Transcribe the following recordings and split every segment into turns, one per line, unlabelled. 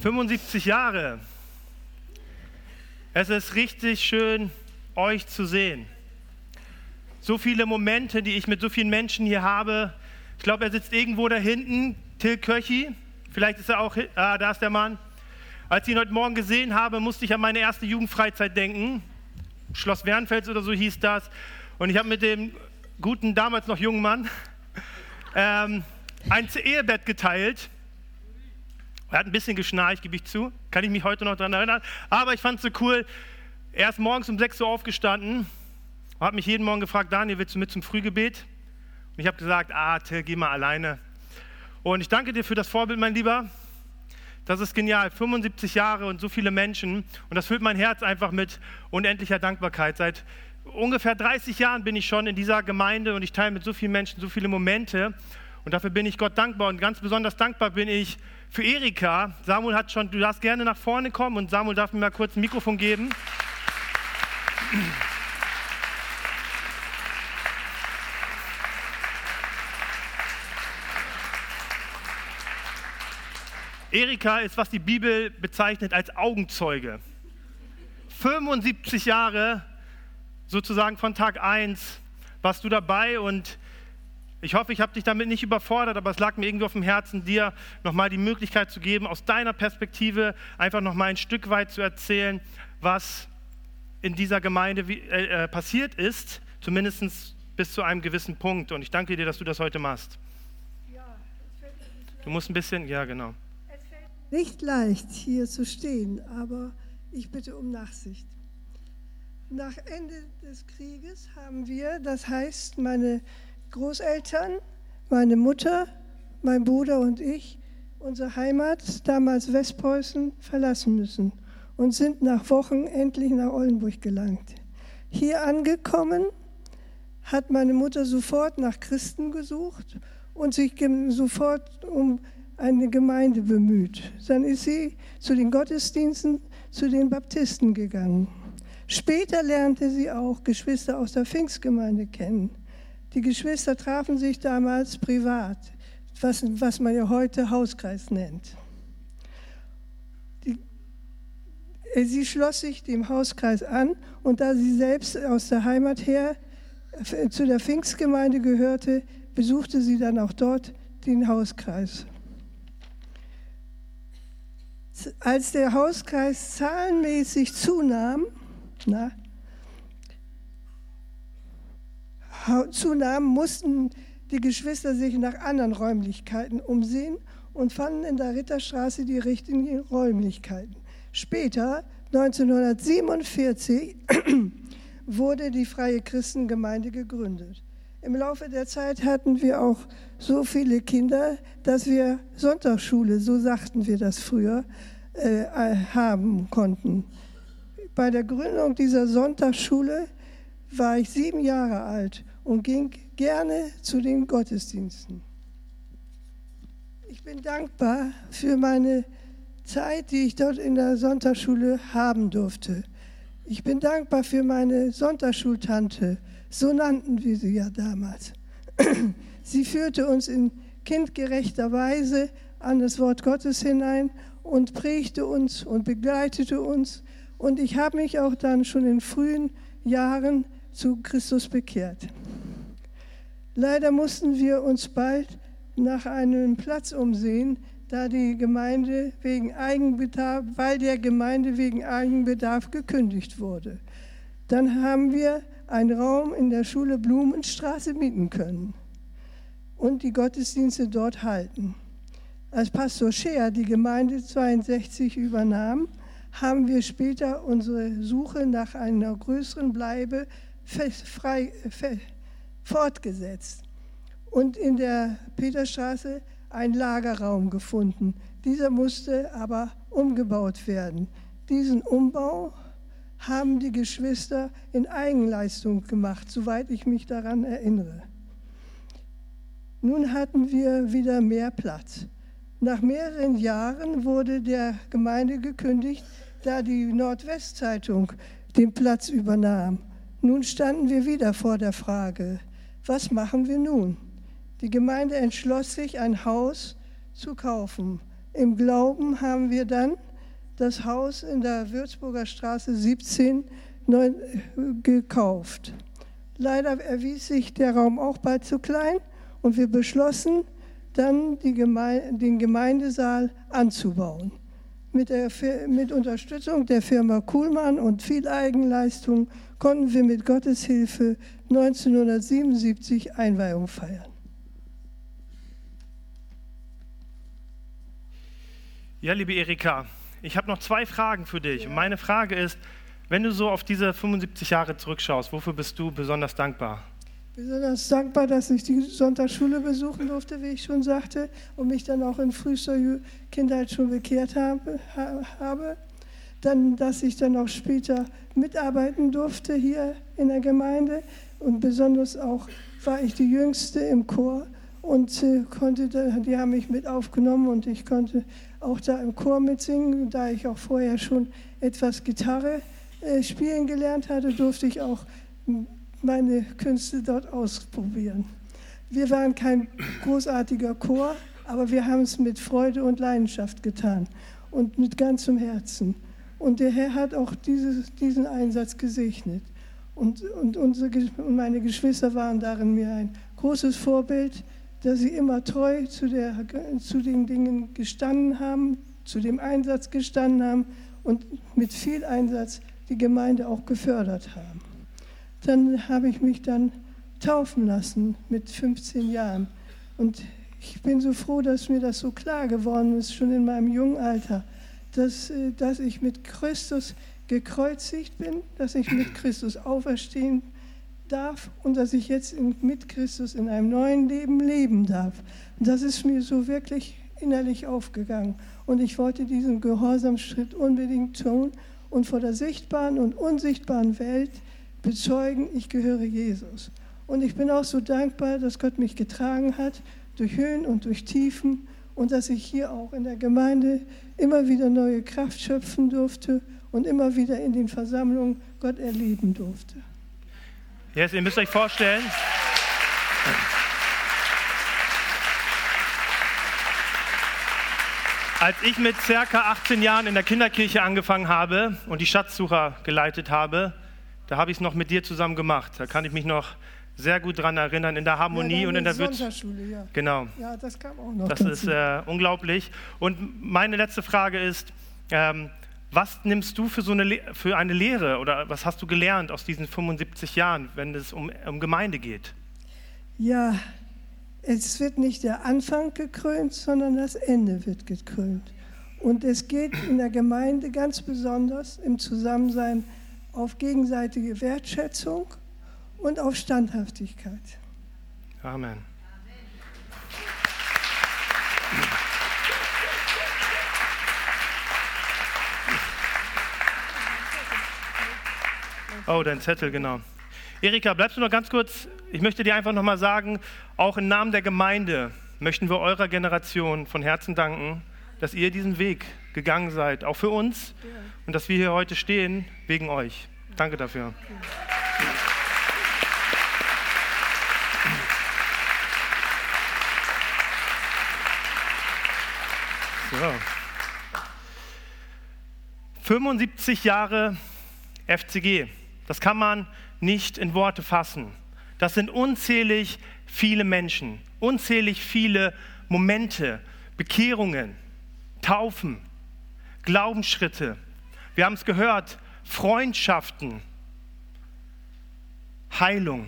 75 Jahre. Es ist richtig schön, euch zu sehen. So viele Momente, die ich mit so vielen Menschen hier habe. Ich glaube, er sitzt irgendwo da hinten, Till Köchi. Vielleicht ist er auch, ah, da ist der Mann. Als ich ihn heute Morgen gesehen habe, musste ich an meine erste Jugendfreizeit denken. Schloss Wernfels oder so hieß das. Und ich habe mit dem guten, damals noch jungen Mann ähm, ein Ehebett geteilt. Er hat ein bisschen geschnarcht, gebe ich zu. Kann ich mich heute noch daran erinnern. Aber ich fand es so cool. Er ist morgens um 6 Uhr aufgestanden und hat mich jeden Morgen gefragt, Daniel, willst du mit zum Frühgebet? Und ich habe gesagt, ah, Till, geh mal alleine. Und ich danke dir für das Vorbild, mein Lieber. Das ist genial. 75 Jahre und so viele Menschen. Und das füllt mein Herz einfach mit unendlicher Dankbarkeit. Seit ungefähr 30 Jahren bin ich schon in dieser Gemeinde und ich teile mit so vielen Menschen so viele Momente. Und dafür bin ich Gott dankbar. Und ganz besonders dankbar bin ich für Erika. Samuel hat schon, du darfst gerne nach vorne kommen und Samuel darf mir mal kurz ein Mikrofon geben. Erika ist, was die Bibel bezeichnet als Augenzeuge. 75 Jahre, sozusagen von Tag 1, warst du dabei und ich hoffe, ich habe dich damit nicht überfordert, aber es lag mir irgendwie auf dem Herzen, dir nochmal die Möglichkeit zu geben, aus deiner Perspektive einfach nochmal ein Stück weit zu erzählen, was in dieser Gemeinde äh, äh, passiert ist, zumindest bis zu einem gewissen Punkt. Und ich danke dir, dass du das heute machst. Ja, du musst ein bisschen, ja genau.
Es fällt nicht leicht, hier zu stehen, aber ich bitte um Nachsicht. Nach Ende des Krieges haben wir, das heißt meine Großeltern, meine Mutter, mein Bruder und ich unsere Heimat, damals Westpreußen, verlassen müssen und sind nach Wochen endlich nach Oldenburg gelangt. Hier angekommen hat meine Mutter sofort nach Christen gesucht und sich sofort um eine Gemeinde bemüht. Dann ist sie zu den Gottesdiensten, zu den Baptisten gegangen. Später lernte sie auch Geschwister aus der Pfingstgemeinde kennen. Die Geschwister trafen sich damals privat, was, was man ja heute Hauskreis nennt. Die, äh, sie schloss sich dem Hauskreis an und da sie selbst aus der Heimat her zu der Pfingstgemeinde gehörte, besuchte sie dann auch dort den Hauskreis. Als der Hauskreis zahlenmäßig zunahm, na, zunahm, mussten die Geschwister sich nach anderen Räumlichkeiten umsehen und fanden in der Ritterstraße die richtigen Räumlichkeiten. Später, 1947, wurde die Freie Christengemeinde gegründet. Im Laufe der Zeit hatten wir auch so viele Kinder, dass wir Sonntagsschule, so sagten wir das früher, äh, haben konnten. Bei der Gründung dieser Sonntagsschule war ich sieben Jahre alt und ging gerne zu den Gottesdiensten. Ich bin dankbar für meine Zeit, die ich dort in der Sonntagsschule haben durfte. Ich bin dankbar für meine Sonntagsschultante, so nannten wir sie ja damals. Sie führte uns in kindgerechter Weise an das Wort Gottes hinein und prägte uns und begleitete uns. Und ich habe mich auch dann schon in frühen Jahren zu Christus bekehrt. Leider mussten wir uns bald nach einem Platz umsehen, da die Gemeinde wegen Eigenbedarf, weil der Gemeinde wegen Eigenbedarf gekündigt wurde. Dann haben wir einen Raum in der Schule Blumenstraße mieten können und die Gottesdienste dort halten. Als Pastor Scheer die Gemeinde 62 übernahm, haben wir später unsere Suche nach einer größeren Bleibe frei, fortgesetzt und in der Peterstraße einen Lagerraum gefunden. Dieser musste aber umgebaut werden. Diesen Umbau haben die Geschwister in Eigenleistung gemacht, soweit ich mich daran erinnere. Nun hatten wir wieder mehr Platz. Nach mehreren Jahren wurde der Gemeinde gekündigt, da die Nordwestzeitung den Platz übernahm. Nun standen wir wieder vor der Frage, was machen wir nun? Die Gemeinde entschloss sich, ein Haus zu kaufen im Glauben haben wir dann das Haus in der Würzburger Straße 17 neu gekauft. Leider erwies sich der Raum auch bald zu klein und wir beschlossen, dann Gemeinde, den Gemeindesaal anzubauen. Mit, der, mit Unterstützung der Firma Kuhlmann und viel Eigenleistung konnten wir mit Gottes Hilfe 1977 Einweihung feiern.
Ja, liebe Erika, ich habe noch zwei Fragen für dich. Ja. Und meine Frage ist, wenn du so auf diese 75 Jahre zurückschaust, wofür bist du besonders dankbar?
Besonders dankbar, dass ich die Sonntagsschule besuchen durfte, wie ich schon sagte, und mich dann auch in frühester Kindheit schon bekehrt habe. habe. Dann, dass ich dann auch später mitarbeiten durfte hier in der Gemeinde. Und besonders auch war ich die Jüngste im Chor und äh, konnte, die haben mich mit aufgenommen und ich konnte auch da im Chor mitsingen. Da ich auch vorher schon etwas Gitarre äh, spielen gelernt hatte, durfte ich auch meine Künste dort ausprobieren. Wir waren kein großartiger Chor, aber wir haben es mit Freude und Leidenschaft getan und mit ganzem Herzen. Und der Herr hat auch dieses, diesen Einsatz gesegnet. Und, und, unsere, meine Geschwister waren darin mir ein großes Vorbild dass sie immer treu zu, der, zu den Dingen gestanden haben, zu dem Einsatz gestanden haben und mit viel Einsatz die Gemeinde auch gefördert haben. Dann habe ich mich dann taufen lassen mit 15 Jahren. Und ich bin so froh, dass mir das so klar geworden ist, schon in meinem jungen Alter, dass, äh, dass ich mit Christus gekreuzigt bin, dass ich mit Christus auferstehen darf und dass ich jetzt mit Christus in einem neuen Leben leben darf. Und das ist mir so wirklich innerlich aufgegangen. Und ich wollte diesen Gehorsamschritt unbedingt tun und vor der sichtbaren und unsichtbaren Welt bezeugen, ich gehöre Jesus. Und ich bin auch so dankbar, dass Gott mich getragen hat durch Höhen und durch Tiefen und dass ich hier auch in der Gemeinde immer wieder neue Kraft schöpfen durfte und immer wieder in den Versammlungen Gott erleben durfte.
Yes, ihr müsst euch vorstellen. Als ich mit circa 18 Jahren in der Kinderkirche angefangen habe und die Schatzsucher geleitet habe, da habe ich es noch mit dir zusammen gemacht. Da kann ich mich noch sehr gut daran erinnern, in der Harmonie
ja,
und in der
Sonntagsschule, ja.
Genau.
Ja, das kam auch noch.
Das ist äh, unglaublich. Und meine letzte Frage ist, ähm, was nimmst du für, so eine, für eine Lehre oder was hast du gelernt aus diesen 75 Jahren, wenn es um, um Gemeinde geht?
Ja, es wird nicht der Anfang gekrönt, sondern das Ende wird gekrönt. Und es geht in der Gemeinde ganz besonders im Zusammensein auf gegenseitige Wertschätzung und auf Standhaftigkeit.
Amen. Oh, dein Zettel, genau. Erika, bleibst du noch ganz kurz? Ich möchte dir einfach nochmal sagen, auch im Namen der Gemeinde möchten wir eurer Generation von Herzen danken, dass ihr diesen Weg gegangen seid, auch für uns und dass wir hier heute stehen wegen euch. Danke dafür. So. 75 Jahre FCG. Das kann man nicht in Worte fassen. Das sind unzählig viele Menschen, unzählig viele Momente, Bekehrungen, Taufen, Glaubensschritte. Wir haben es gehört, Freundschaften, Heilung,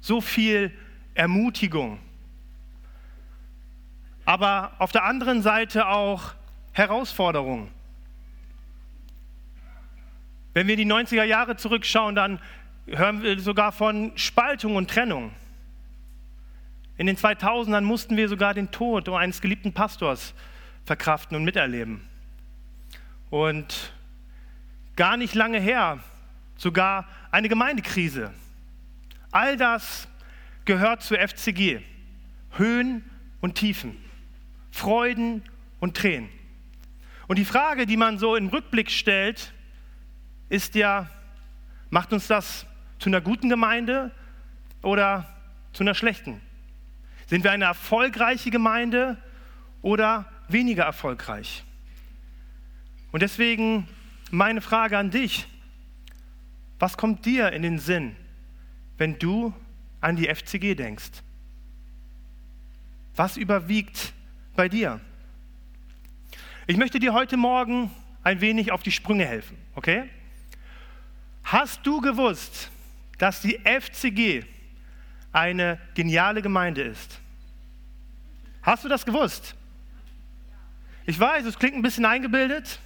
so viel Ermutigung. Aber auf der anderen Seite auch Herausforderungen. Wenn wir in die 90er Jahre zurückschauen, dann hören wir sogar von Spaltung und Trennung. In den 2000ern mussten wir sogar den Tod eines geliebten Pastors verkraften und miterleben. Und gar nicht lange her sogar eine Gemeindekrise. All das gehört zur FCG. Höhen und Tiefen, Freuden und Tränen. Und die Frage, die man so im Rückblick stellt, ist ja, macht uns das zu einer guten Gemeinde oder zu einer schlechten? Sind wir eine erfolgreiche Gemeinde oder weniger erfolgreich. Und deswegen meine Frage an dich. Was kommt dir in den Sinn, wenn du an die FCG denkst? Was überwiegt bei dir? Ich möchte dir heute Morgen ein wenig auf die Sprünge helfen, okay? Hast du gewusst, dass die FCG eine geniale Gemeinde ist? Hast du das gewusst? Ich weiß, es klingt ein bisschen eingebildet.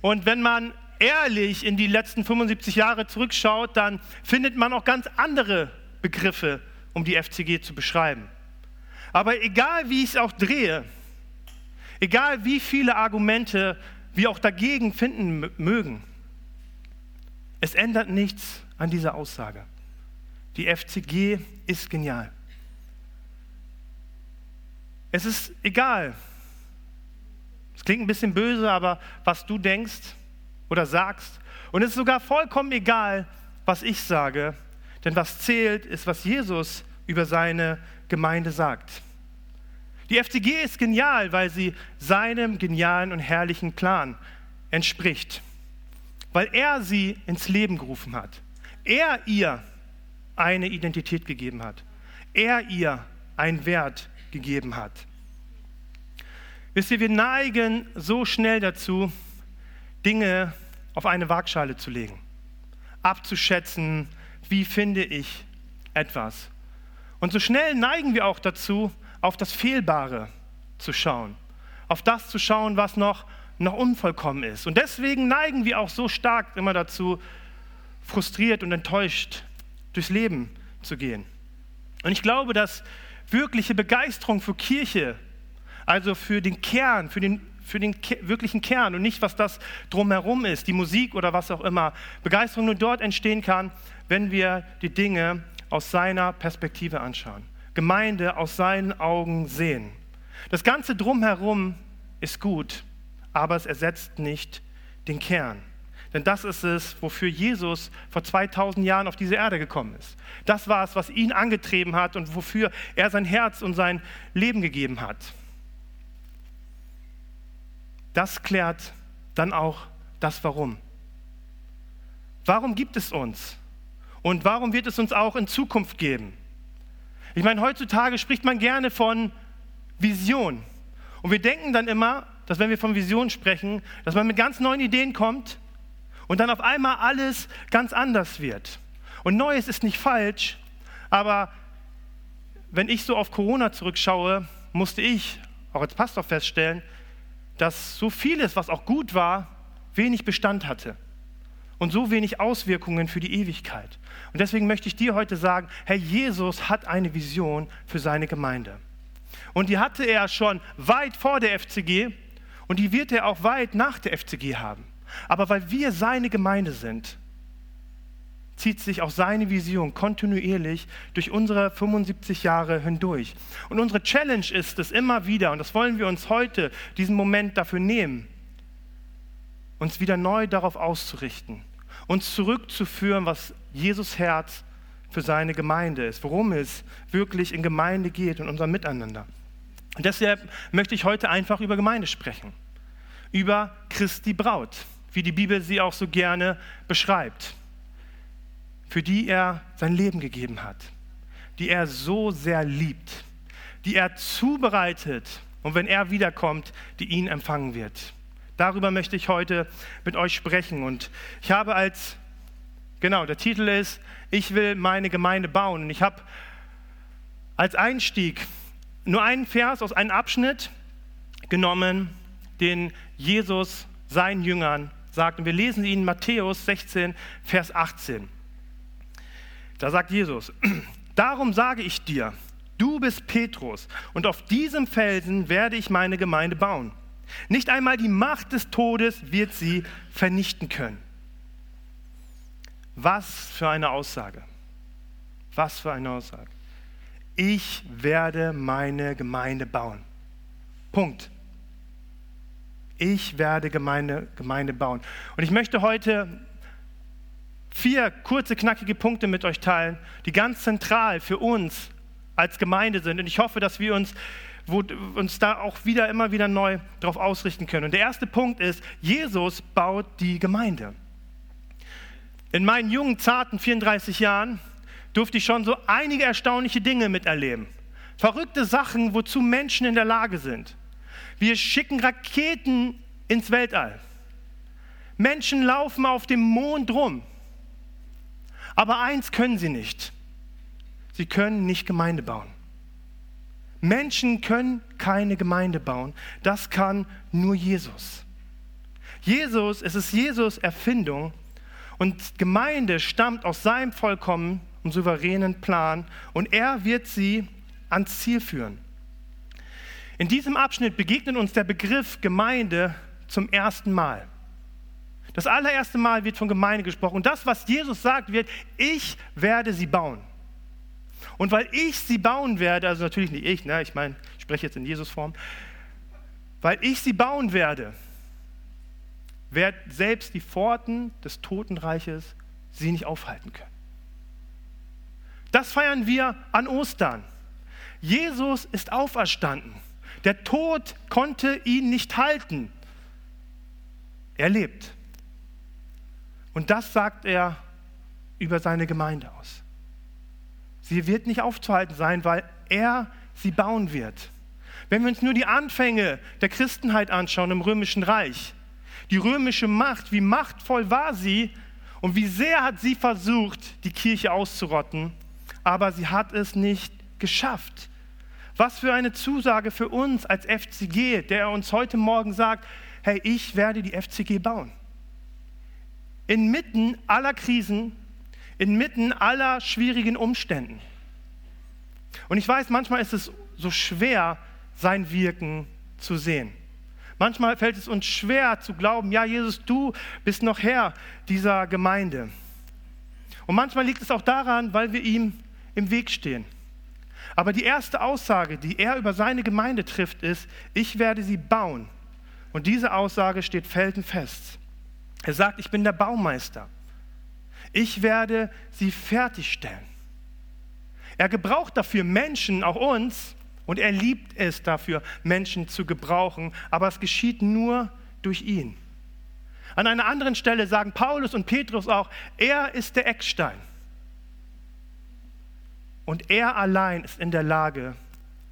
Und wenn man ehrlich in die letzten 75 Jahre zurückschaut, dann findet man auch ganz andere Begriffe, um die FCG zu beschreiben. Aber egal wie ich es auch drehe, egal wie viele Argumente wir auch dagegen finden mögen, es ändert nichts an dieser Aussage. Die FCG ist genial. Es ist egal. Es klingt ein bisschen böse, aber was du denkst oder sagst. Und es ist sogar vollkommen egal, was ich sage. Denn was zählt, ist, was Jesus über seine Gemeinde sagt. Die FCG ist genial, weil sie seinem genialen und herrlichen Plan entspricht. Weil er sie ins Leben gerufen hat. Er ihr eine Identität gegeben hat. Er ihr einen Wert gegeben hat. Wisst ihr, wir neigen so schnell dazu, Dinge auf eine Waagschale zu legen, abzuschätzen, wie finde ich etwas. Und so schnell neigen wir auch dazu, auf das Fehlbare zu schauen, auf das zu schauen, was noch, noch unvollkommen ist. Und deswegen neigen wir auch so stark immer dazu, frustriert und enttäuscht durchs Leben zu gehen. Und ich glaube, dass wirkliche Begeisterung für Kirche, also für den Kern, für den, für den wirklichen Kern und nicht, was das drumherum ist, die Musik oder was auch immer, Begeisterung nur dort entstehen kann, wenn wir die Dinge aus seiner Perspektive anschauen. Gemeinde aus seinen Augen sehen. Das Ganze drumherum ist gut, aber es ersetzt nicht den Kern. Denn das ist es, wofür Jesus vor 2000 Jahren auf diese Erde gekommen ist. Das war es, was ihn angetrieben hat und wofür er sein Herz und sein Leben gegeben hat. Das klärt dann auch das Warum. Warum gibt es uns? Und warum wird es uns auch in Zukunft geben? Ich meine, heutzutage spricht man gerne von Vision. Und wir denken dann immer, dass wenn wir von Vision sprechen, dass man mit ganz neuen Ideen kommt und dann auf einmal alles ganz anders wird. Und Neues ist nicht falsch, aber wenn ich so auf Corona zurückschaue, musste ich auch als Pastor feststellen, dass so vieles, was auch gut war, wenig Bestand hatte und so wenig Auswirkungen für die Ewigkeit. Und deswegen möchte ich dir heute sagen, Herr Jesus hat eine Vision für seine Gemeinde. Und die hatte er schon weit vor der FCG und die wird er auch weit nach der FCG haben. Aber weil wir seine Gemeinde sind, zieht sich auch seine Vision kontinuierlich durch unsere 75 Jahre hindurch. Und unsere Challenge ist es immer wieder, und das wollen wir uns heute, diesen Moment dafür nehmen, uns wieder neu darauf auszurichten, uns zurückzuführen, was Jesus Herz für seine Gemeinde ist, worum es wirklich in Gemeinde geht und unser Miteinander. Und deshalb möchte ich heute einfach über Gemeinde sprechen, über Christi Braut, wie die Bibel sie auch so gerne beschreibt, für die er sein Leben gegeben hat, die er so sehr liebt, die er zubereitet und wenn er wiederkommt, die ihn empfangen wird. Darüber möchte ich heute mit euch sprechen. Und ich habe als, genau, der Titel ist, ich will meine Gemeinde bauen. Und ich habe als Einstieg nur einen Vers aus einem Abschnitt genommen, den Jesus seinen Jüngern sagt. Und wir lesen ihn in Matthäus 16, Vers 18. Da sagt Jesus, darum sage ich dir, du bist Petrus und auf diesem Felsen werde ich meine Gemeinde bauen. Nicht einmal die Macht des Todes wird sie vernichten können. Was für eine Aussage. Was für eine Aussage. Ich werde meine Gemeinde bauen. Punkt. Ich werde Gemeinde, Gemeinde bauen. Und ich möchte heute vier kurze, knackige Punkte mit euch teilen, die ganz zentral für uns als Gemeinde sind. Und ich hoffe, dass wir uns wo uns da auch wieder immer wieder neu darauf ausrichten können. Und der erste Punkt ist, Jesus baut die Gemeinde. In meinen jungen, zarten 34 Jahren durfte ich schon so einige erstaunliche Dinge miterleben. Verrückte Sachen, wozu Menschen in der Lage sind. Wir schicken Raketen ins Weltall. Menschen laufen auf dem Mond rum. Aber eins können sie nicht. Sie können nicht Gemeinde bauen. Menschen können keine Gemeinde bauen. Das kann nur Jesus. Jesus, es ist Jesus Erfindung und Gemeinde stammt aus seinem vollkommen und souveränen Plan und er wird sie ans Ziel führen. In diesem Abschnitt begegnet uns der Begriff Gemeinde zum ersten Mal. Das allererste Mal wird von Gemeinde gesprochen. Und das, was Jesus sagt, wird, ich werde sie bauen. Und weil ich sie bauen werde, also natürlich nicht ich, ne, ich meine, ich spreche jetzt in Jesus-Form, weil ich sie bauen werde, werden selbst die Pforten des Totenreiches sie nicht aufhalten können. Das feiern wir an Ostern. Jesus ist auferstanden. Der Tod konnte ihn nicht halten. Er lebt. Und das sagt er über seine Gemeinde aus. Sie wird nicht aufzuhalten sein, weil er sie bauen wird. Wenn wir uns nur die Anfänge der Christenheit anschauen im römischen Reich, die römische Macht, wie machtvoll war sie und wie sehr hat sie versucht, die Kirche auszurotten, aber sie hat es nicht geschafft. Was für eine Zusage für uns als FCG, der uns heute Morgen sagt, hey, ich werde die FCG bauen. Inmitten aller Krisen, inmitten aller schwierigen Umständen. Und ich weiß, manchmal ist es so schwer, sein Wirken zu sehen. Manchmal fällt es uns schwer zu glauben, ja, Jesus, du bist noch Herr dieser Gemeinde. Und manchmal liegt es auch daran, weil wir ihm im Weg stehen. Aber die erste Aussage, die er über seine Gemeinde trifft, ist, ich werde sie bauen. Und diese Aussage steht felsenfest. Er sagt, ich bin der Baumeister. Ich werde sie fertigstellen. Er gebraucht dafür Menschen, auch uns, und er liebt es dafür, Menschen zu gebrauchen, aber es geschieht nur durch ihn. An einer anderen Stelle sagen Paulus und Petrus auch, er ist der Eckstein. Und er allein ist in der Lage,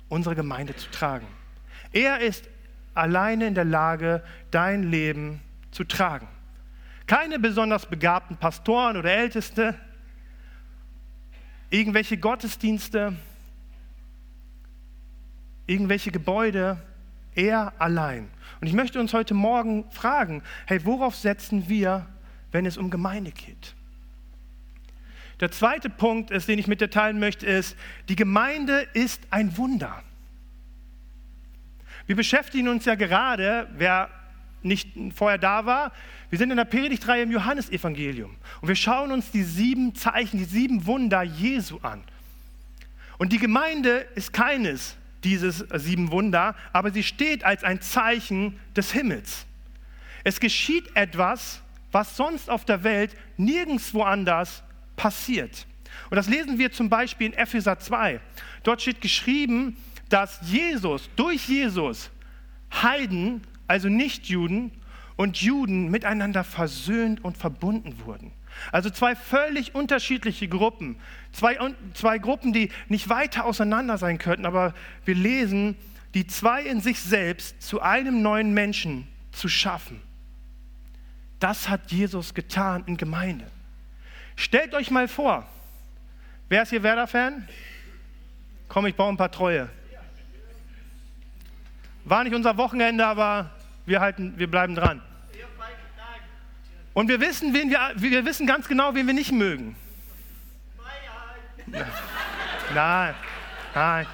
unsere Gemeinde zu tragen. Er ist alleine in der Lage, dein Leben zu tragen. Keine besonders begabten Pastoren oder Älteste, irgendwelche Gottesdienste, irgendwelche Gebäude, er allein. Und ich möchte uns heute Morgen fragen, hey, worauf setzen wir, wenn es um Gemeinde geht? Der zweite Punkt, ist, den ich mit dir teilen möchte, ist, die Gemeinde ist ein Wunder. Wir beschäftigen uns ja gerade, wer nicht vorher da war, wir sind in der Predigtreihe im Johannesevangelium und wir schauen uns die sieben Zeichen, die sieben Wunder Jesu an. Und die Gemeinde ist keines dieses sieben Wunder, aber sie steht als ein Zeichen des Himmels. Es geschieht etwas, was sonst auf der Welt nirgendwo anders passiert. Und das lesen wir zum Beispiel in Epheser 2. Dort steht geschrieben, dass Jesus, durch Jesus, Heiden, also Nichtjuden und Juden miteinander versöhnt und verbunden wurden. Also zwei völlig unterschiedliche Gruppen, zwei, zwei Gruppen, die nicht weiter auseinander sein könnten, aber wir lesen, die zwei in sich selbst zu einem neuen Menschen zu schaffen. Das hat Jesus getan in Gemeinde. Stellt euch mal vor, wer ist hier Werder-Fan? Komm, ich baue ein paar Treue. War nicht unser Wochenende, aber wir, halten, wir bleiben dran. Und wir wissen, wen wir, wir wissen ganz genau, wen wir nicht mögen. Nein, nein.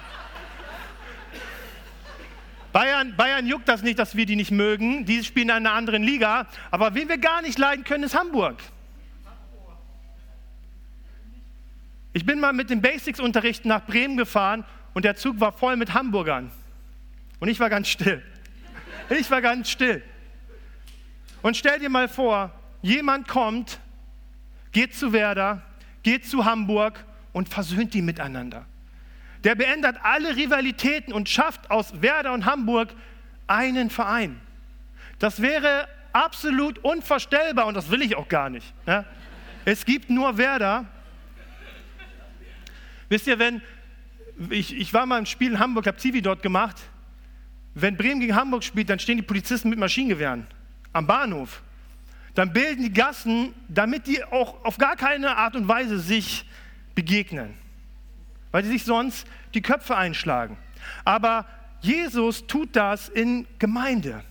Bayern, Bayern juckt das nicht, dass wir die nicht mögen. Die spielen in einer anderen Liga. Aber wen wir gar nicht leiden können, ist Hamburg. Ich bin mal mit dem Basics-Unterricht nach Bremen gefahren und der Zug war voll mit Hamburgern. Und ich war ganz still. Ich war ganz still. Und stell dir mal vor, Jemand kommt, geht zu Werder, geht zu Hamburg und versöhnt die miteinander. der beendet alle Rivalitäten und schafft aus Werder und Hamburg einen Verein. Das wäre absolut unvorstellbar und das will ich auch gar nicht. Ne? Es gibt nur Werder. Wisst ihr, wenn ich, ich war mal im Spiel in Hamburg, habe Zivi dort gemacht. Wenn Bremen gegen Hamburg spielt, dann stehen die Polizisten mit Maschinengewehren am Bahnhof. Dann bilden die Gassen, damit die auch auf gar keine Art und Weise sich begegnen, weil sie sich sonst die Köpfe einschlagen. Aber Jesus tut das in Gemeinde.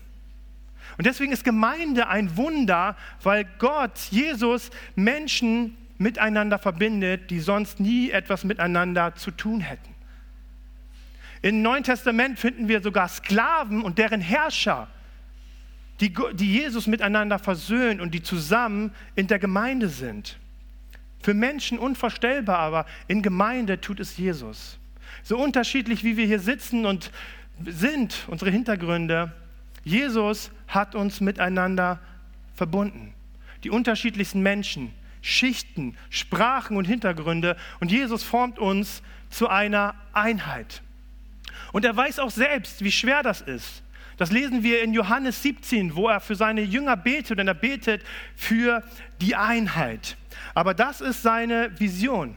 Und deswegen ist Gemeinde ein Wunder, weil Gott, Jesus, Menschen miteinander verbindet, die sonst nie etwas miteinander zu tun hätten. Im Neuen Testament finden wir sogar Sklaven und deren Herrscher, die, die Jesus miteinander versöhnt und die zusammen in der Gemeinde sind. Für Menschen unvorstellbar, aber in Gemeinde tut es Jesus. So unterschiedlich wie wir hier sitzen und sind, unsere Hintergründe, Jesus hat uns miteinander verbunden. Die unterschiedlichsten Menschen, Schichten, Sprachen und Hintergründe. Und Jesus formt uns zu einer Einheit. Und er weiß auch selbst, wie schwer das ist. Das lesen wir in Johannes 17, wo er für seine Jünger betet und er betet für die Einheit. Aber das ist seine Vision.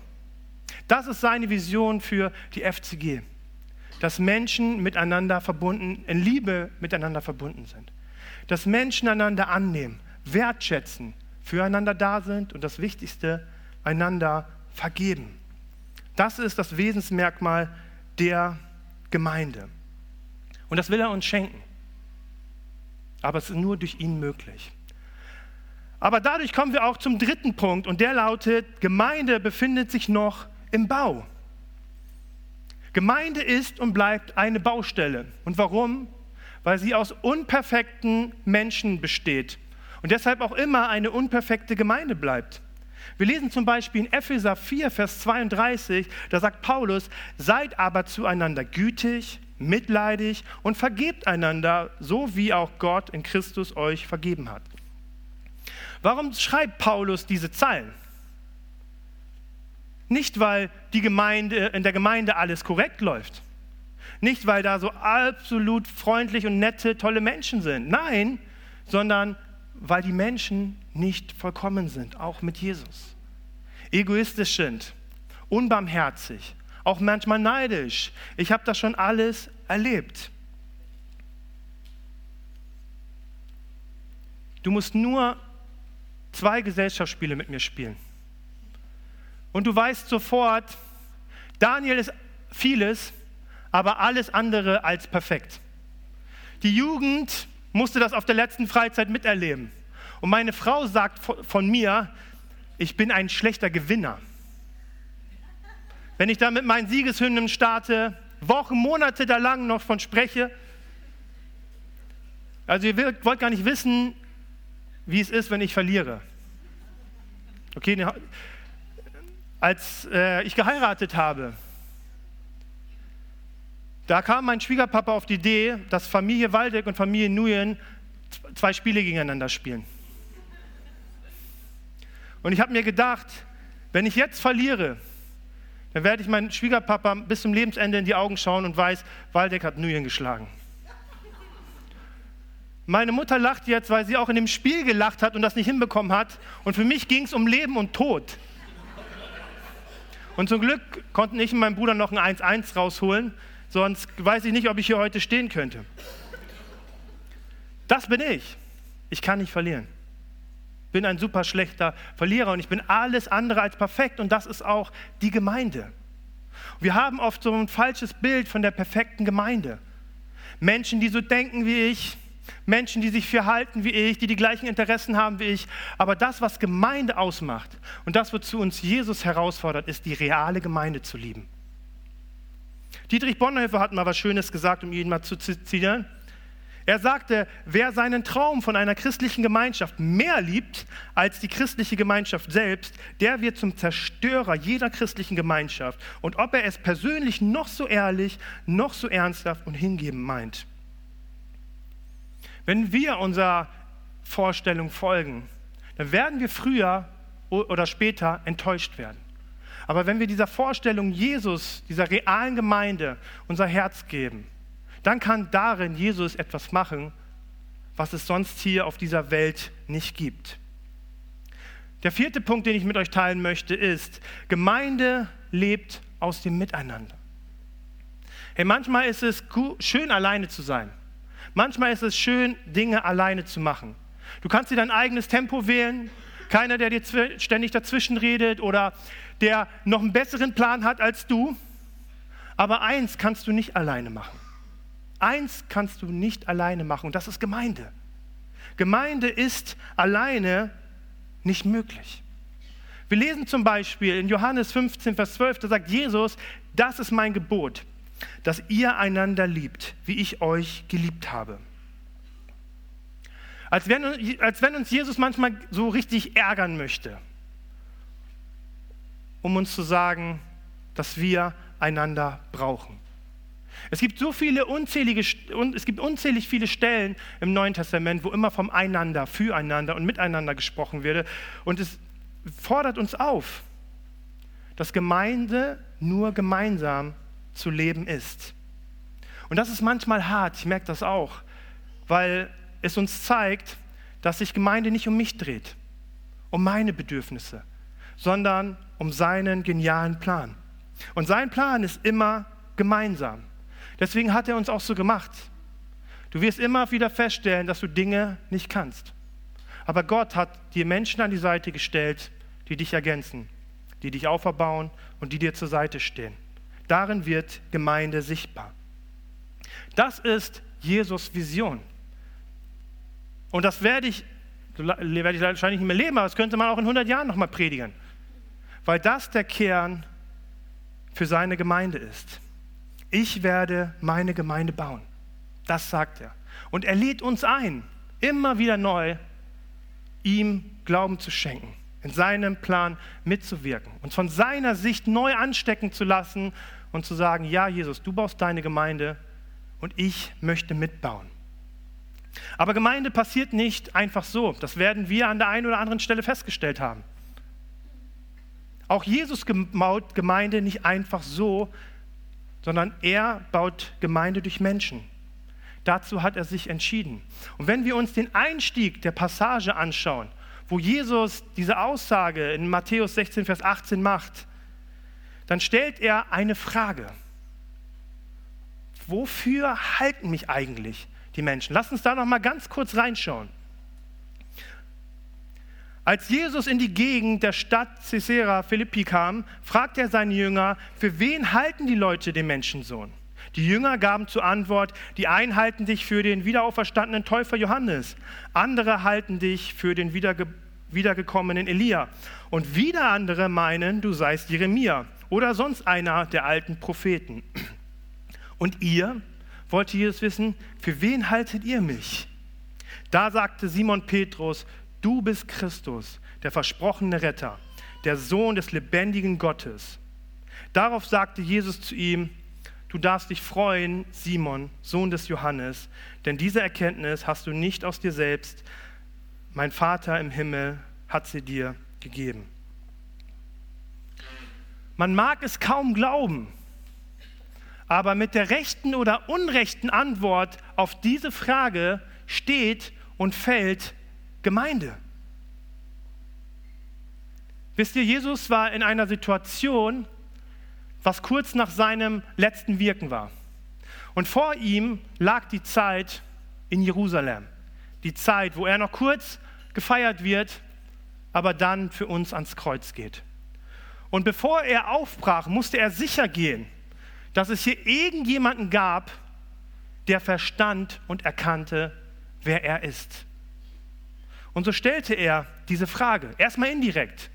Das ist seine Vision für die FCG. Dass Menschen miteinander verbunden, in Liebe miteinander verbunden sind. Dass Menschen einander annehmen, wertschätzen, füreinander da sind und das Wichtigste, einander vergeben. Das ist das Wesensmerkmal der Gemeinde. Und das will er uns schenken. Aber es ist nur durch ihn möglich. Aber dadurch kommen wir auch zum dritten Punkt und der lautet, Gemeinde befindet sich noch im Bau. Gemeinde ist und bleibt eine Baustelle. Und warum? Weil sie aus unperfekten Menschen besteht und deshalb auch immer eine unperfekte Gemeinde bleibt. Wir lesen zum Beispiel in Epheser 4, Vers 32, da sagt Paulus, seid aber zueinander gütig, mitleidig und vergebt einander, so wie auch Gott in Christus euch vergeben hat. Warum schreibt Paulus diese Zeilen? Nicht, weil die Gemeinde, in der Gemeinde alles korrekt läuft. Nicht, weil da so absolut freundlich und nette, tolle Menschen sind. Nein, sondern weil die Menschen nicht vollkommen sind, auch mit Jesus. Egoistisch sind, unbarmherzig, auch manchmal neidisch. Ich habe das schon alles erlebt. Du musst nur zwei Gesellschaftsspiele mit mir spielen. Und du weißt sofort, Daniel ist vieles, aber alles andere als perfekt. Die Jugend musste das auf der letzten Freizeit miterleben. Und meine Frau sagt von mir, ich bin ein schlechter Gewinner. Wenn ich da mit meinen Siegeshymnen starte, Wochen, Monate da lang noch von spreche. Also ihr wollt gar nicht wissen, wie es ist, wenn ich verliere. Okay, ne, als äh, ich geheiratet habe, da kam mein Schwiegerpapa auf die Idee, dass Familie Waldeck und Familie Nguyen zwei Spiele gegeneinander spielen. Und ich habe mir gedacht, wenn ich jetzt verliere, dann werde ich meinen Schwiegerpapa bis zum Lebensende in die Augen schauen und weiß, Waldeck hat Nguyen geschlagen. Meine Mutter lacht jetzt, weil sie auch in dem Spiel gelacht hat und das nicht hinbekommen hat. Und für mich ging es um Leben und Tod. Und zum Glück konnten ich und mein Bruder noch ein 1-1 rausholen, sonst weiß ich nicht, ob ich hier heute stehen könnte. Das bin ich. Ich kann nicht verlieren. Bin ein super schlechter Verlierer und ich bin alles andere als perfekt und das ist auch die Gemeinde. Wir haben oft so ein falsches Bild von der perfekten Gemeinde. Menschen, die so denken wie ich, Menschen, die sich verhalten wie ich, die die gleichen Interessen haben wie ich. Aber das, was Gemeinde ausmacht und das, wozu uns Jesus herausfordert, ist die reale Gemeinde zu lieben. Dietrich Bonhoeffer hat mal was Schönes gesagt, um ihn mal zu zitieren. Er sagte, wer seinen Traum von einer christlichen Gemeinschaft mehr liebt als die christliche Gemeinschaft selbst, der wird zum Zerstörer jeder christlichen Gemeinschaft. Und ob er es persönlich noch so ehrlich, noch so ernsthaft und hingeben meint. Wenn wir unserer Vorstellung folgen, dann werden wir früher oder später enttäuscht werden. Aber wenn wir dieser Vorstellung Jesus, dieser realen Gemeinde unser Herz geben, dann kann darin Jesus etwas machen, was es sonst hier auf dieser Welt nicht gibt. Der vierte Punkt, den ich mit euch teilen möchte, ist, Gemeinde lebt aus dem Miteinander. Hey, manchmal ist es schön, alleine zu sein. Manchmal ist es schön, Dinge alleine zu machen. Du kannst dir dein eigenes Tempo wählen. Keiner, der dir ständig dazwischen redet oder der noch einen besseren Plan hat als du. Aber eins kannst du nicht alleine machen. Eins kannst du nicht alleine machen und das ist Gemeinde. Gemeinde ist alleine nicht möglich. Wir lesen zum Beispiel in Johannes 15, Vers 12, da sagt Jesus, das ist mein Gebot, dass ihr einander liebt, wie ich euch geliebt habe. Als wenn, als wenn uns Jesus manchmal so richtig ärgern möchte, um uns zu sagen, dass wir einander brauchen. Es gibt so viele unzählige, es gibt unzählig viele Stellen im Neuen Testament, wo immer vom Einander, Füreinander und Miteinander gesprochen wird. Und es fordert uns auf, dass Gemeinde nur gemeinsam zu leben ist. Und das ist manchmal hart, ich merke das auch, weil es uns zeigt, dass sich Gemeinde nicht um mich dreht, um meine Bedürfnisse, sondern um seinen genialen Plan. Und sein Plan ist immer gemeinsam. Deswegen hat er uns auch so gemacht. Du wirst immer wieder feststellen, dass du Dinge nicht kannst. Aber Gott hat dir Menschen an die Seite gestellt, die dich ergänzen, die dich auferbauen und die dir zur Seite stehen. Darin wird Gemeinde sichtbar. Das ist Jesus Vision. Und das werde ich, werde ich wahrscheinlich nicht mehr leben, aber das könnte man auch in 100 Jahren nochmal predigen. Weil das der Kern für seine Gemeinde ist. Ich werde meine Gemeinde bauen. Das sagt er. Und er lädt uns ein, immer wieder neu ihm Glauben zu schenken, in seinem Plan mitzuwirken, uns von seiner Sicht neu anstecken zu lassen und zu sagen, ja Jesus, du baust deine Gemeinde und ich möchte mitbauen. Aber Gemeinde passiert nicht einfach so. Das werden wir an der einen oder anderen Stelle festgestellt haben. Auch Jesus baut Gemeinde nicht einfach so, sondern er baut Gemeinde durch Menschen. Dazu hat er sich entschieden. Und wenn wir uns den Einstieg der Passage anschauen, wo Jesus diese Aussage in Matthäus 16, Vers 18 macht, dann stellt er eine Frage. Wofür halten mich eigentlich die Menschen? Lass uns da noch mal ganz kurz reinschauen. Als Jesus in die Gegend der Stadt Caesarea Philippi kam, fragte er seine Jünger, für wen halten die Leute den Menschensohn? Die Jünger gaben zur Antwort, die einen halten dich für den wiederauferstandenen Täufer Johannes, andere halten dich für den wiederge wiedergekommenen Elia und wieder andere meinen, du seist Jeremia oder sonst einer der alten Propheten. Und ihr, wollte Jesus wissen, für wen haltet ihr mich? Da sagte Simon Petrus, Du bist Christus, der versprochene Retter, der Sohn des lebendigen Gottes. Darauf sagte Jesus zu ihm, Du darfst dich freuen, Simon, Sohn des Johannes, denn diese Erkenntnis hast du nicht aus dir selbst, mein Vater im Himmel hat sie dir gegeben. Man mag es kaum glauben, aber mit der rechten oder unrechten Antwort auf diese Frage steht und fällt Gemeinde. Wisst ihr, Jesus war in einer Situation, was kurz nach seinem letzten Wirken war. Und vor ihm lag die Zeit in Jerusalem. Die Zeit, wo er noch kurz gefeiert wird, aber dann für uns ans Kreuz geht. Und bevor er aufbrach, musste er sicher gehen, dass es hier irgendjemanden gab, der verstand und erkannte, wer er ist. Und so stellte er diese Frage, erstmal indirekt.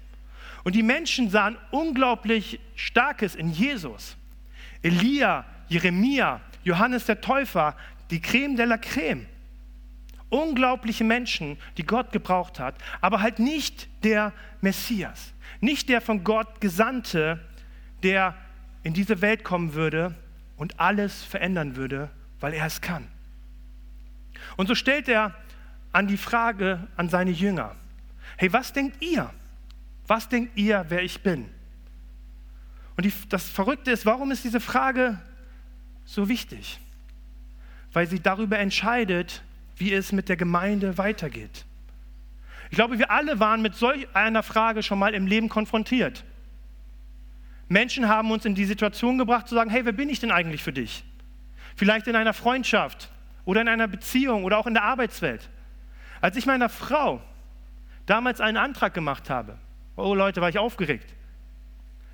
Und die Menschen sahen unglaublich Starkes in Jesus. Elia, Jeremia, Johannes der Täufer, die Creme de la Creme. Unglaubliche Menschen, die Gott gebraucht hat, aber halt nicht der Messias, nicht der von Gott Gesandte, der in diese Welt kommen würde und alles verändern würde, weil er es kann. Und so stellt er an die Frage an seine Jünger. Hey, was denkt ihr? Was denkt ihr, wer ich bin? Und die, das Verrückte ist, warum ist diese Frage so wichtig? Weil sie darüber entscheidet, wie es mit der Gemeinde weitergeht. Ich glaube, wir alle waren mit solch einer Frage schon mal im Leben konfrontiert. Menschen haben uns in die Situation gebracht zu sagen, hey, wer bin ich denn eigentlich für dich? Vielleicht in einer Freundschaft oder in einer Beziehung oder auch in der Arbeitswelt. Als ich meiner Frau damals einen Antrag gemacht habe, oh Leute, war ich aufgeregt.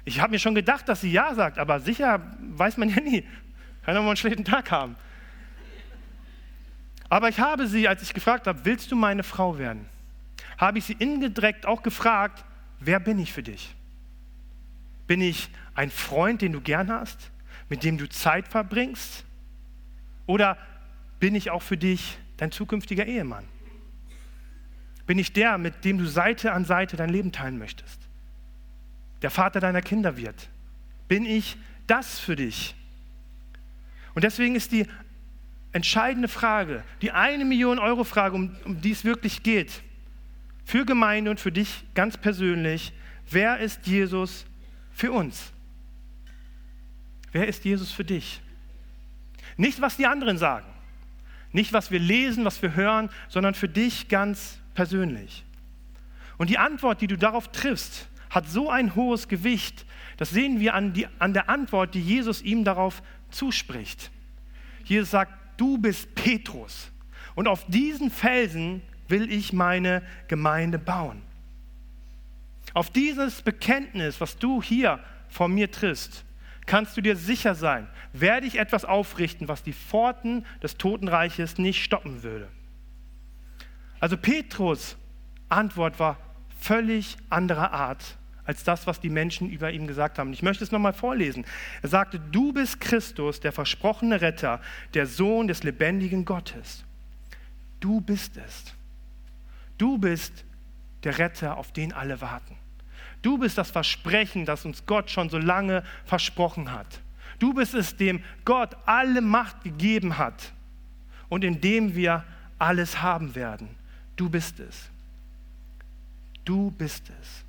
Ich habe mir schon gedacht, dass sie Ja sagt, aber sicher weiß man ja nie. Kann auch mal einen schlechten Tag haben. Aber ich habe sie, als ich gefragt habe, willst du meine Frau werden, habe ich sie indirekt auch gefragt, wer bin ich für dich? Bin ich ein Freund, den du gern hast, mit dem du Zeit verbringst? Oder bin ich auch für dich dein zukünftiger Ehemann? Bin ich der, mit dem du Seite an Seite dein Leben teilen möchtest? Der Vater deiner Kinder wird? Bin ich das für dich? Und deswegen ist die entscheidende Frage, die eine Million Euro Frage, um, um die es wirklich geht, für Gemeinde und für dich ganz persönlich, wer ist Jesus für uns? Wer ist Jesus für dich? Nicht, was die anderen sagen, nicht, was wir lesen, was wir hören, sondern für dich ganz persönlich. Und die Antwort, die du darauf triffst, hat so ein hohes Gewicht. Das sehen wir an, die, an der Antwort, die Jesus ihm darauf zuspricht. Jesus sagt, du bist Petrus. Und auf diesen Felsen will ich meine Gemeinde bauen. Auf dieses Bekenntnis, was du hier vor mir triffst, kannst du dir sicher sein, werde ich etwas aufrichten, was die Pforten des Totenreiches nicht stoppen würde. Also Petrus Antwort war völlig anderer Art als das, was die Menschen über ihn gesagt haben. Ich möchte es nochmal vorlesen. Er sagte, du bist Christus, der versprochene Retter, der Sohn des lebendigen Gottes. Du bist es. Du bist der Retter, auf den alle warten. Du bist das Versprechen, das uns Gott schon so lange versprochen hat. Du bist es, dem Gott alle Macht gegeben hat und in dem wir alles haben werden. Du bist es. Du bist es.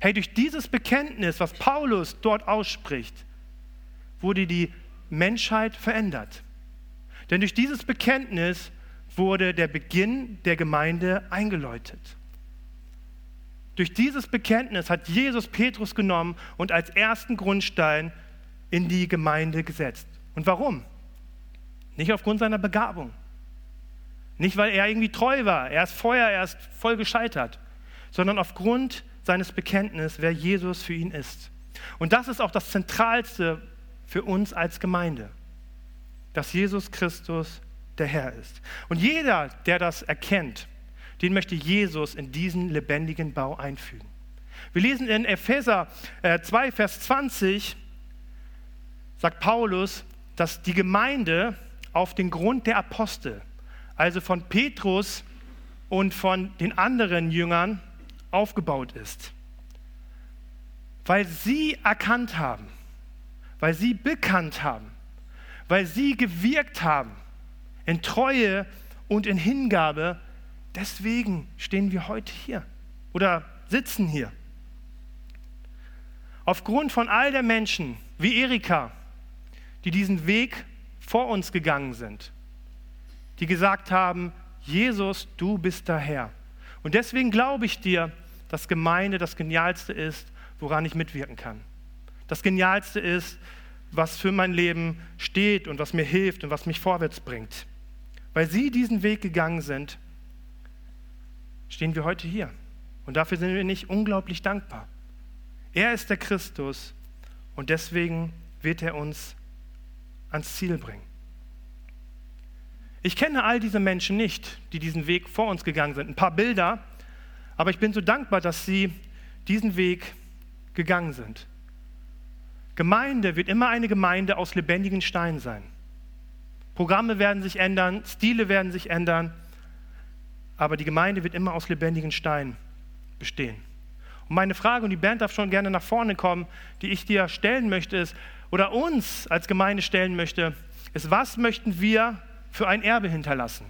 Hey, durch dieses Bekenntnis, was Paulus dort ausspricht, wurde die Menschheit verändert. Denn durch dieses Bekenntnis wurde der Beginn der Gemeinde eingeläutet. Durch dieses Bekenntnis hat Jesus Petrus genommen und als ersten Grundstein in die Gemeinde gesetzt. Und warum? Nicht aufgrund seiner Begabung. Nicht, weil er irgendwie treu war, er ist vorher erst voll gescheitert, sondern aufgrund seines Bekenntnisses, wer Jesus für ihn ist. Und das ist auch das Zentralste für uns als Gemeinde, dass Jesus Christus der Herr ist. Und jeder, der das erkennt, den möchte Jesus in diesen lebendigen Bau einfügen. Wir lesen in Epheser 2, äh, Vers 20, sagt Paulus, dass die Gemeinde auf den Grund der Apostel, also von Petrus und von den anderen Jüngern, aufgebaut ist. Weil sie erkannt haben, weil sie bekannt haben, weil sie gewirkt haben in Treue und in Hingabe, deswegen stehen wir heute hier oder sitzen hier. Aufgrund von all der Menschen wie Erika, die diesen Weg vor uns gegangen sind, die gesagt haben, Jesus, du bist der Herr. Und deswegen glaube ich dir, dass Gemeinde das Genialste ist, woran ich mitwirken kann. Das Genialste ist, was für mein Leben steht und was mir hilft und was mich vorwärts bringt. Weil sie diesen Weg gegangen sind, stehen wir heute hier. Und dafür sind wir nicht unglaublich dankbar. Er ist der Christus und deswegen wird er uns ans Ziel bringen. Ich kenne all diese Menschen nicht, die diesen Weg vor uns gegangen sind. Ein paar Bilder, aber ich bin so dankbar, dass sie diesen Weg gegangen sind. Gemeinde wird immer eine Gemeinde aus lebendigen Steinen sein. Programme werden sich ändern, Stile werden sich ändern, aber die Gemeinde wird immer aus lebendigen Steinen bestehen. Und meine Frage, und die Band darf schon gerne nach vorne kommen, die ich dir stellen möchte, ist, oder uns als Gemeinde stellen möchte, ist, was möchten wir für ein Erbe hinterlassen?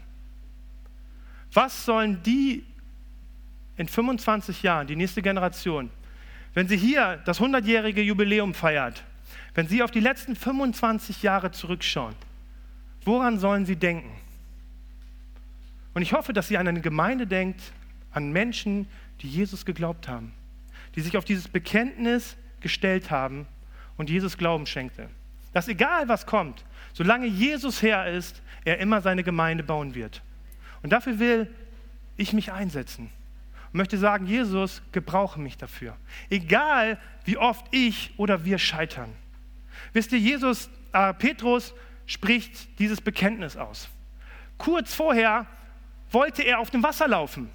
Was sollen die in 25 Jahren, die nächste Generation, wenn sie hier das 100-jährige Jubiläum feiert, wenn sie auf die letzten 25 Jahre zurückschauen, woran sollen sie denken? Und ich hoffe, dass sie an eine Gemeinde denkt, an Menschen, die Jesus geglaubt haben, die sich auf dieses Bekenntnis gestellt haben und Jesus Glauben schenkte. Dass egal was kommt, solange Jesus Herr ist, er immer seine Gemeinde bauen wird. Und dafür will ich mich einsetzen und möchte sagen, Jesus, gebrauche mich dafür. Egal wie oft ich oder wir scheitern. Wisst ihr, Jesus, äh, Petrus spricht dieses Bekenntnis aus. Kurz vorher wollte er auf dem Wasser laufen.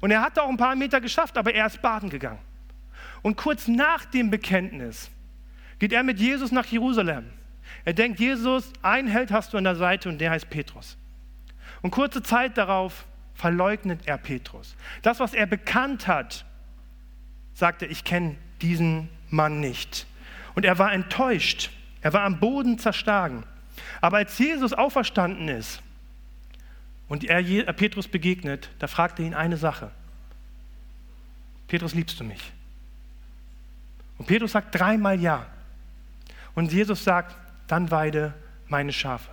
Und er hat auch ein paar Meter geschafft, aber er ist baden gegangen. Und kurz nach dem Bekenntnis geht er mit Jesus nach Jerusalem. Er denkt, Jesus, ein Held hast du an der Seite und der heißt Petrus. Und kurze Zeit darauf verleugnet er Petrus. Das, was er bekannt hat, sagt er, ich kenne diesen Mann nicht. Und er war enttäuscht. Er war am Boden zerschlagen. Aber als Jesus auferstanden ist, und er äh, Petrus begegnet, da fragt er ihn eine Sache. Petrus, liebst du mich? Und Petrus sagt dreimal ja. Und Jesus sagt, dann weide meine Schafe.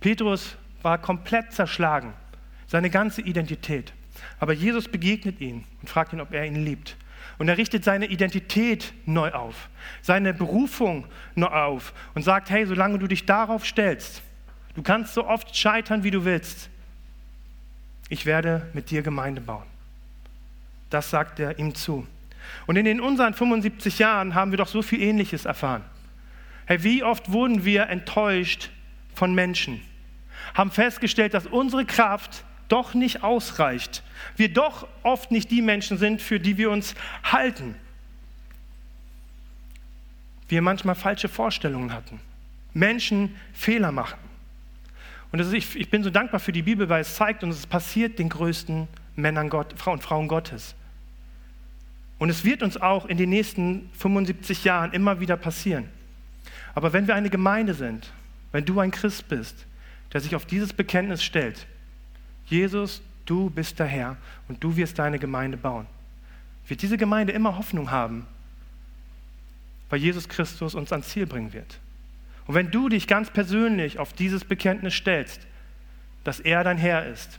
Petrus war komplett zerschlagen, seine ganze Identität. Aber Jesus begegnet ihn und fragt ihn, ob er ihn liebt. Und er richtet seine Identität neu auf, seine Berufung neu auf und sagt, hey, solange du dich darauf stellst, du kannst so oft scheitern, wie du willst, ich werde mit dir Gemeinde bauen. Das sagt er ihm zu. Und in den unseren 75 Jahren haben wir doch so viel Ähnliches erfahren. Hey, wie oft wurden wir enttäuscht von Menschen, haben festgestellt, dass unsere Kraft doch nicht ausreicht. Wir doch oft nicht die Menschen sind, für die wir uns halten. Wir manchmal falsche Vorstellungen hatten. Menschen Fehler machen. Und ist, ich, ich, bin so dankbar für die Bibel, weil es zeigt und es passiert den größten Männern Gott, Frauen, Frauen Gottes. Und es wird uns auch in den nächsten 75 Jahren immer wieder passieren. Aber wenn wir eine Gemeinde sind, wenn du ein Christ bist, der sich auf dieses Bekenntnis stellt, Jesus, du bist der Herr und du wirst deine Gemeinde bauen, wird diese Gemeinde immer Hoffnung haben, weil Jesus Christus uns ans Ziel bringen wird. Und wenn du dich ganz persönlich auf dieses Bekenntnis stellst, dass er dein Herr ist,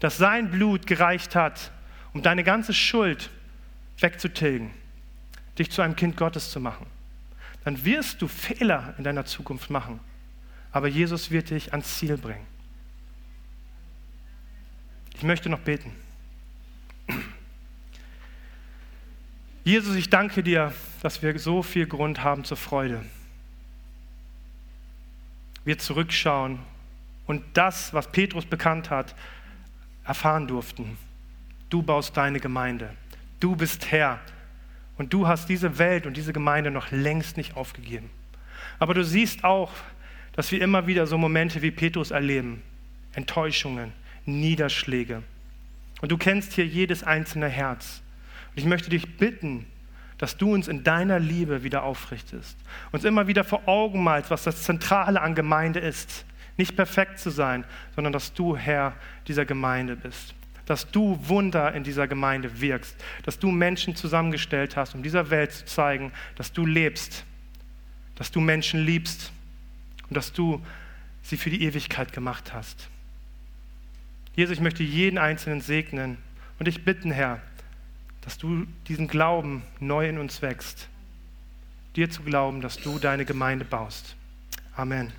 dass sein Blut gereicht hat, um deine ganze Schuld wegzutilgen, dich zu einem Kind Gottes zu machen, dann wirst du Fehler in deiner Zukunft machen. Aber Jesus wird dich ans Ziel bringen. Ich möchte noch beten. Jesus, ich danke dir, dass wir so viel Grund haben zur Freude wir zurückschauen und das, was Petrus bekannt hat, erfahren durften. Du baust deine Gemeinde. Du bist Herr. Und du hast diese Welt und diese Gemeinde noch längst nicht aufgegeben. Aber du siehst auch, dass wir immer wieder so Momente wie Petrus erleben. Enttäuschungen, Niederschläge. Und du kennst hier jedes einzelne Herz. Und ich möchte dich bitten, dass du uns in deiner Liebe wieder aufrichtest. Uns immer wieder vor Augen malst, was das Zentrale an Gemeinde ist. Nicht perfekt zu sein, sondern dass du Herr dieser Gemeinde bist. Dass du Wunder in dieser Gemeinde wirkst. Dass du Menschen zusammengestellt hast, um dieser Welt zu zeigen, dass du lebst. Dass du Menschen liebst. Und dass du sie für die Ewigkeit gemacht hast. Jesus, ich möchte jeden Einzelnen segnen und dich bitten, Herr, dass du diesen Glauben neu in uns wächst, dir zu glauben, dass du deine Gemeinde baust. Amen.